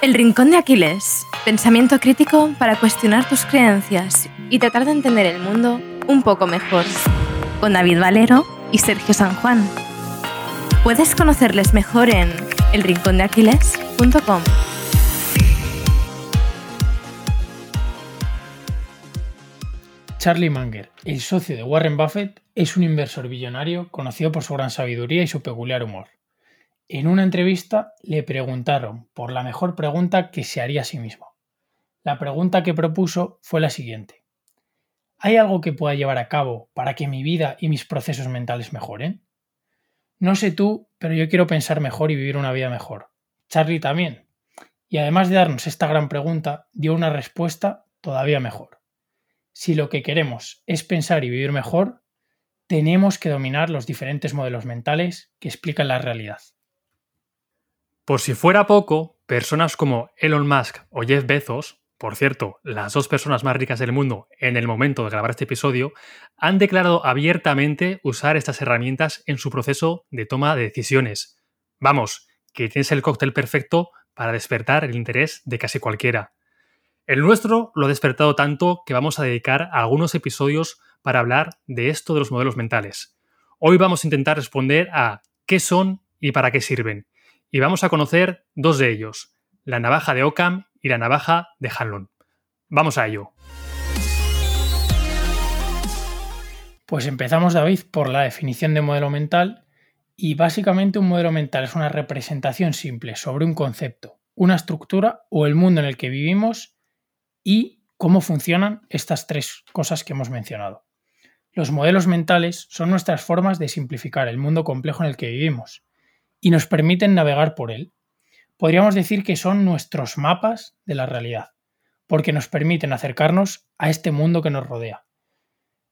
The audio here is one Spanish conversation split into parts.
El Rincón de Aquiles. Pensamiento crítico para cuestionar tus creencias y tratar de entender el mundo un poco mejor. Con David Valero y Sergio San Juan. Puedes conocerles mejor en elrincondeaquiles.com. Charlie Munger, el socio de Warren Buffett, es un inversor billonario conocido por su gran sabiduría y su peculiar humor. En una entrevista le preguntaron por la mejor pregunta que se haría a sí mismo. La pregunta que propuso fue la siguiente. ¿Hay algo que pueda llevar a cabo para que mi vida y mis procesos mentales mejoren? No sé tú, pero yo quiero pensar mejor y vivir una vida mejor. Charlie también. Y además de darnos esta gran pregunta, dio una respuesta todavía mejor. Si lo que queremos es pensar y vivir mejor, tenemos que dominar los diferentes modelos mentales que explican la realidad. Por si fuera poco, personas como Elon Musk o Jeff Bezos, por cierto, las dos personas más ricas del mundo en el momento de grabar este episodio, han declarado abiertamente usar estas herramientas en su proceso de toma de decisiones. Vamos, que tienes el cóctel perfecto para despertar el interés de casi cualquiera. El nuestro lo ha despertado tanto que vamos a dedicar algunos episodios para hablar de esto de los modelos mentales. Hoy vamos a intentar responder a qué son y para qué sirven. Y vamos a conocer dos de ellos, la navaja de Occam y la navaja de Hanlon. Vamos a ello. Pues empezamos, David, por la definición de modelo mental. Y básicamente un modelo mental es una representación simple sobre un concepto, una estructura o el mundo en el que vivimos y cómo funcionan estas tres cosas que hemos mencionado. Los modelos mentales son nuestras formas de simplificar el mundo complejo en el que vivimos y nos permiten navegar por él. Podríamos decir que son nuestros mapas de la realidad, porque nos permiten acercarnos a este mundo que nos rodea.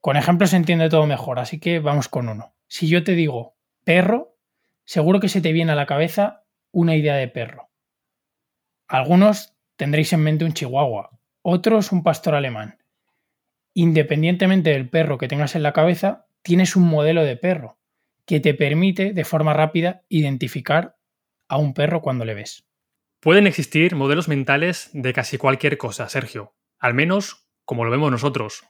Con ejemplos se entiende todo mejor, así que vamos con uno. Si yo te digo perro, seguro que se te viene a la cabeza una idea de perro. Algunos tendréis en mente un chihuahua, otros un pastor alemán. Independientemente del perro que tengas en la cabeza, tienes un modelo de perro que te permite de forma rápida identificar a un perro cuando le ves. Pueden existir modelos mentales de casi cualquier cosa, Sergio, al menos como lo vemos nosotros.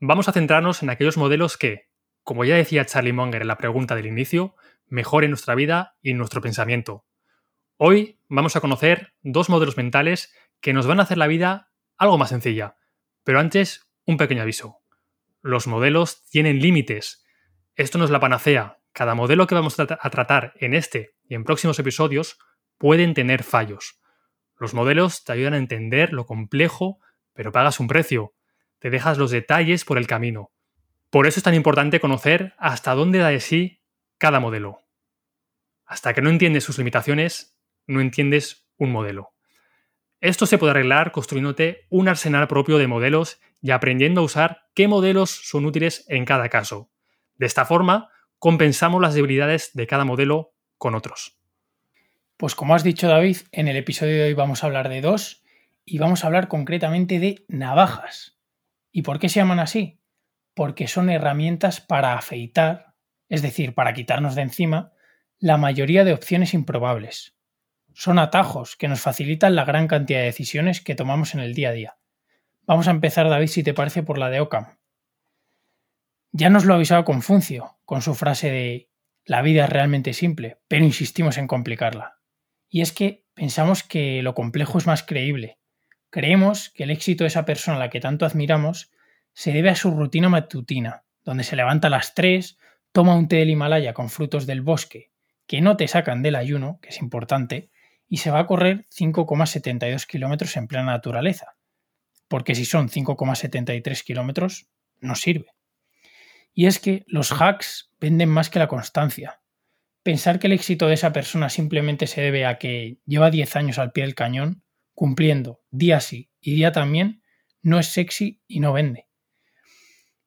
Vamos a centrarnos en aquellos modelos que, como ya decía Charlie Munger en la pregunta del inicio, mejoren nuestra vida y nuestro pensamiento. Hoy vamos a conocer dos modelos mentales que nos van a hacer la vida algo más sencilla. Pero antes, un pequeño aviso. Los modelos tienen límites. Esto no es la panacea, cada modelo que vamos a tratar en este y en próximos episodios pueden tener fallos. Los modelos te ayudan a entender lo complejo, pero pagas un precio. Te dejas los detalles por el camino. Por eso es tan importante conocer hasta dónde da de sí cada modelo. Hasta que no entiendes sus limitaciones, no entiendes un modelo. Esto se puede arreglar construyéndote un arsenal propio de modelos y aprendiendo a usar qué modelos son útiles en cada caso. De esta forma, compensamos las debilidades de cada modelo con otros. Pues como has dicho David, en el episodio de hoy vamos a hablar de dos y vamos a hablar concretamente de navajas. ¿Y por qué se llaman así? Porque son herramientas para afeitar, es decir, para quitarnos de encima, la mayoría de opciones improbables. Son atajos que nos facilitan la gran cantidad de decisiones que tomamos en el día a día. Vamos a empezar, David, si te parece, por la de Ockham. Ya nos lo avisaba Confuncio con su frase de la vida es realmente simple, pero insistimos en complicarla. Y es que pensamos que lo complejo es más creíble. Creemos que el éxito de esa persona a la que tanto admiramos se debe a su rutina matutina, donde se levanta a las 3, toma un té del Himalaya con frutos del bosque, que no te sacan del ayuno, que es importante, y se va a correr 5,72 kilómetros en plena naturaleza. Porque si son 5,73 kilómetros, no sirve. Y es que los hacks venden más que la constancia. Pensar que el éxito de esa persona simplemente se debe a que lleva 10 años al pie del cañón, cumpliendo día sí y día también, no es sexy y no vende.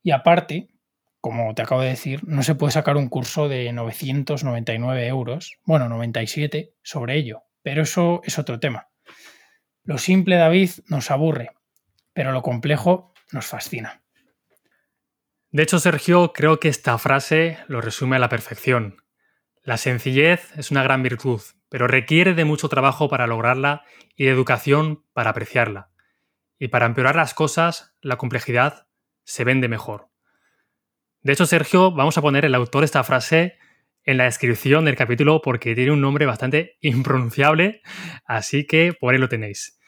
Y aparte, como te acabo de decir, no se puede sacar un curso de 999 euros, bueno, 97 sobre ello, pero eso es otro tema. Lo simple, David, nos aburre, pero lo complejo nos fascina. De hecho, Sergio, creo que esta frase lo resume a la perfección. La sencillez es una gran virtud, pero requiere de mucho trabajo para lograrla y de educación para apreciarla. Y para empeorar las cosas, la complejidad se vende mejor. De hecho, Sergio, vamos a poner el autor de esta frase en la descripción del capítulo porque tiene un nombre bastante impronunciable, así que por ahí lo tenéis.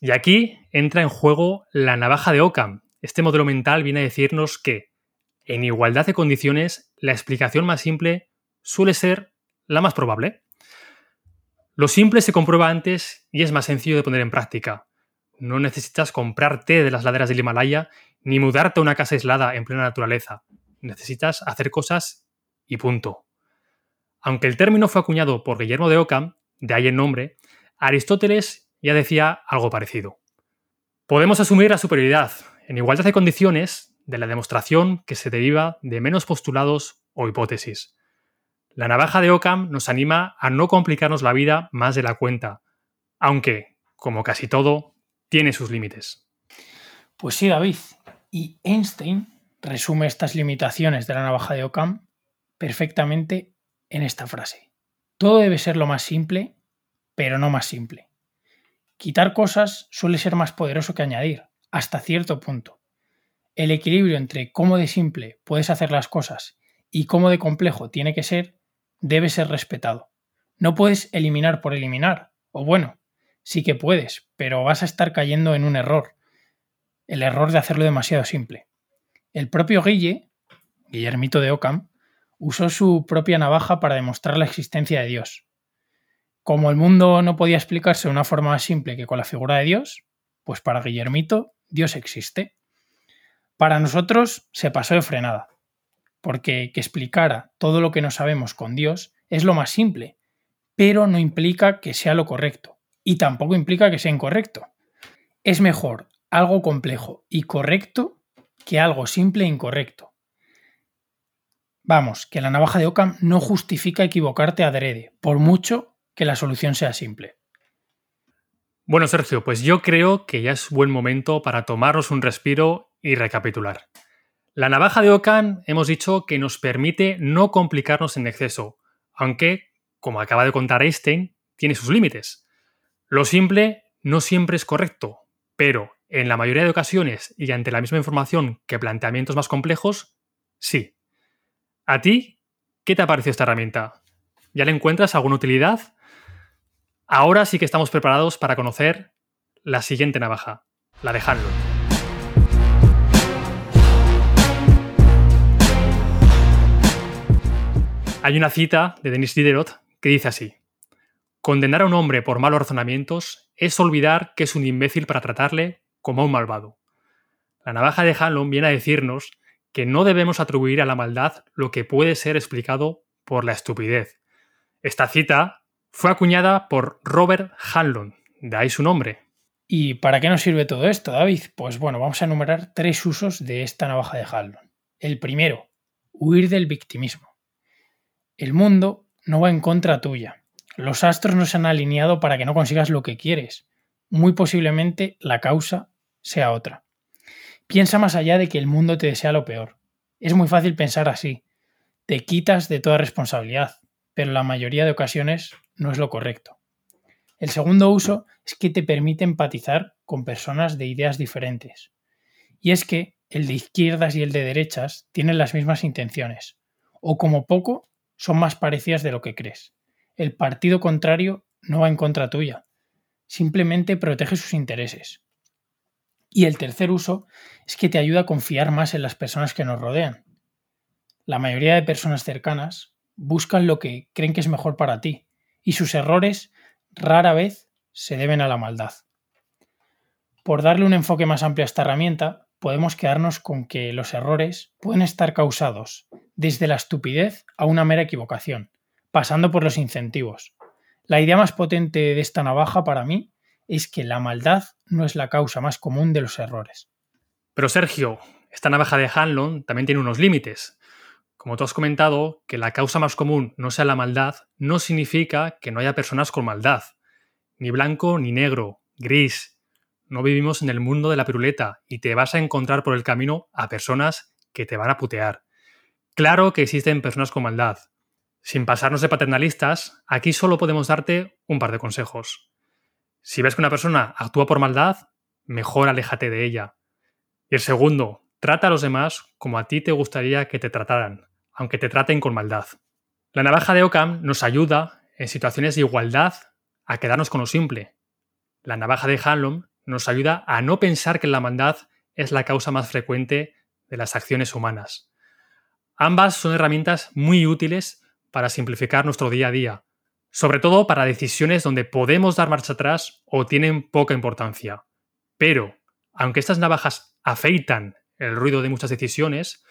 Y aquí entra en juego la navaja de Ockham. Este modelo mental viene a decirnos que, en igualdad de condiciones, la explicación más simple suele ser la más probable. Lo simple se comprueba antes y es más sencillo de poner en práctica. No necesitas comprar té de las laderas del Himalaya ni mudarte a una casa aislada en plena naturaleza. Necesitas hacer cosas y punto. Aunque el término fue acuñado por Guillermo de Ockham, de ahí el nombre, Aristóteles ya decía algo parecido. Podemos asumir la superioridad, en igualdad de condiciones, de la demostración que se deriva de menos postulados o hipótesis. La navaja de Ockham nos anima a no complicarnos la vida más de la cuenta, aunque, como casi todo, tiene sus límites. Pues sí, David. Y Einstein resume estas limitaciones de la navaja de Ockham perfectamente en esta frase. Todo debe ser lo más simple, pero no más simple. Quitar cosas suele ser más poderoso que añadir, hasta cierto punto. El equilibrio entre cómo de simple puedes hacer las cosas y cómo de complejo tiene que ser debe ser respetado. No puedes eliminar por eliminar, o bueno, sí que puedes, pero vas a estar cayendo en un error, el error de hacerlo demasiado simple. El propio Guille, Guillermito de Ockham, usó su propia navaja para demostrar la existencia de Dios. Como el mundo no podía explicarse de una forma más simple que con la figura de Dios, pues para Guillermito Dios existe. Para nosotros se pasó de frenada, porque que explicara todo lo que no sabemos con Dios es lo más simple, pero no implica que sea lo correcto, y tampoco implica que sea incorrecto. Es mejor algo complejo y correcto que algo simple e incorrecto. Vamos, que la navaja de Ockham no justifica equivocarte adrede, por mucho que la solución sea simple. Bueno, Sergio, pues yo creo que ya es buen momento para tomarnos un respiro y recapitular. La navaja de Ockham hemos dicho que nos permite no complicarnos en exceso, aunque, como acaba de contar Einstein, tiene sus límites. Lo simple no siempre es correcto, pero en la mayoría de ocasiones y ante la misma información que planteamientos más complejos, sí. ¿A ti qué te ha parecido esta herramienta? ¿Ya le encuentras alguna utilidad? Ahora sí que estamos preparados para conocer la siguiente navaja, la de Hanlon. Hay una cita de Denis Diderot que dice así: Condenar a un hombre por malos razonamientos es olvidar que es un imbécil para tratarle como a un malvado. La navaja de Hanlon viene a decirnos que no debemos atribuir a la maldad lo que puede ser explicado por la estupidez. Esta cita fue acuñada por Robert Hanlon, de ahí su nombre. ¿Y para qué nos sirve todo esto, David? Pues bueno, vamos a enumerar tres usos de esta navaja de Hanlon. El primero, huir del victimismo. El mundo no va en contra tuya. Los astros no se han alineado para que no consigas lo que quieres. Muy posiblemente la causa sea otra. Piensa más allá de que el mundo te desea lo peor. Es muy fácil pensar así. Te quitas de toda responsabilidad, pero la mayoría de ocasiones no es lo correcto. El segundo uso es que te permite empatizar con personas de ideas diferentes. Y es que el de izquierdas y el de derechas tienen las mismas intenciones, o como poco son más parecidas de lo que crees. El partido contrario no va en contra tuya, simplemente protege sus intereses. Y el tercer uso es que te ayuda a confiar más en las personas que nos rodean. La mayoría de personas cercanas buscan lo que creen que es mejor para ti, y sus errores rara vez se deben a la maldad. Por darle un enfoque más amplio a esta herramienta, podemos quedarnos con que los errores pueden estar causados desde la estupidez a una mera equivocación, pasando por los incentivos. La idea más potente de esta navaja para mí es que la maldad no es la causa más común de los errores. Pero Sergio, esta navaja de Hanlon también tiene unos límites. Como tú has comentado, que la causa más común no sea la maldad no significa que no haya personas con maldad. Ni blanco ni negro, gris. No vivimos en el mundo de la piruleta y te vas a encontrar por el camino a personas que te van a putear. Claro que existen personas con maldad, Sin pasarnos de paternalistas, aquí solo podemos darte un par de consejos. Si ves que una persona actúa por maldad, mejor aléjate de ella. Y el segundo, trata a los demás como a ti te gustaría que te trataran, aunque te traten con maldad. La navaja de Ockham nos ayuda, en situaciones de igualdad, a quedarnos con lo simple. La navaja de Hanlon nos ayuda a no pensar que la maldad es la causa más frecuente de las acciones humanas. Ambas son herramientas muy útiles para simplificar nuestro día a día, sobre todo para decisiones donde podemos dar marcha atrás o tienen poca importancia. Pero, aunque estas navajas afeitan el ruido de muchas decisiones,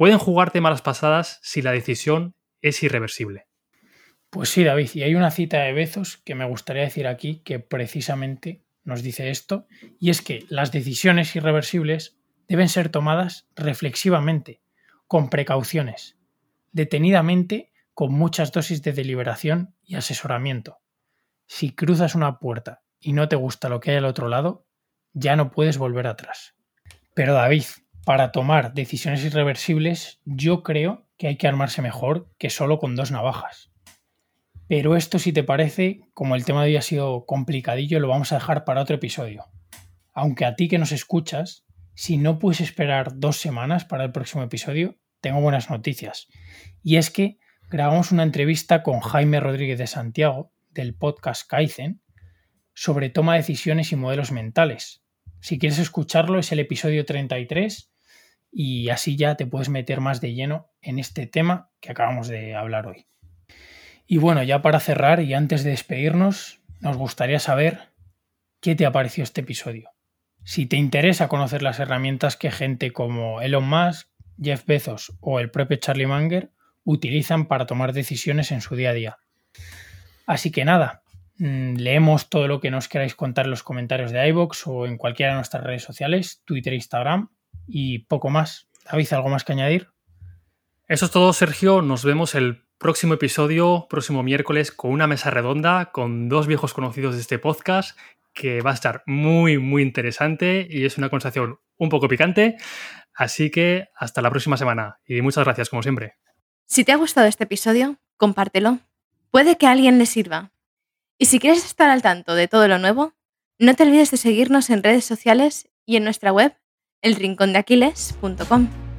pueden jugarte malas pasadas si la decisión es irreversible. Pues sí, David, y hay una cita de Bezos que me gustaría decir aquí que precisamente nos dice esto, y es que las decisiones irreversibles deben ser tomadas reflexivamente, con precauciones, detenidamente, con muchas dosis de deliberación y asesoramiento. Si cruzas una puerta y no te gusta lo que hay al otro lado, ya no puedes volver atrás. Pero David, para tomar decisiones irreversibles, yo creo que hay que armarse mejor que solo con dos navajas. Pero esto, si te parece, como el tema de hoy ha sido complicadillo, lo vamos a dejar para otro episodio. Aunque a ti que nos escuchas, si no puedes esperar dos semanas para el próximo episodio, tengo buenas noticias. Y es que grabamos una entrevista con Jaime Rodríguez de Santiago, del podcast Kaizen, sobre toma de decisiones y modelos mentales. Si quieres escucharlo, es el episodio 33 y así ya te puedes meter más de lleno en este tema que acabamos de hablar hoy. Y bueno, ya para cerrar y antes de despedirnos, nos gustaría saber qué te ha parecido este episodio. Si te interesa conocer las herramientas que gente como Elon Musk, Jeff Bezos o el propio Charlie Munger utilizan para tomar decisiones en su día a día. Así que nada, mm, leemos todo lo que nos queráis contar en los comentarios de iBox o en cualquiera de nuestras redes sociales, Twitter e Instagram y poco más. ¿Habéis algo más que añadir? Eso es todo, Sergio. Nos vemos el próximo episodio, próximo miércoles, con una mesa redonda, con dos viejos conocidos de este podcast, que va a estar muy, muy interesante y es una conversación un poco picante. Así que hasta la próxima semana y muchas gracias, como siempre. Si te ha gustado este episodio, compártelo. Puede que a alguien le sirva. Y si quieres estar al tanto de todo lo nuevo, no te olvides de seguirnos en redes sociales y en nuestra web, elrincondeaquiles.com.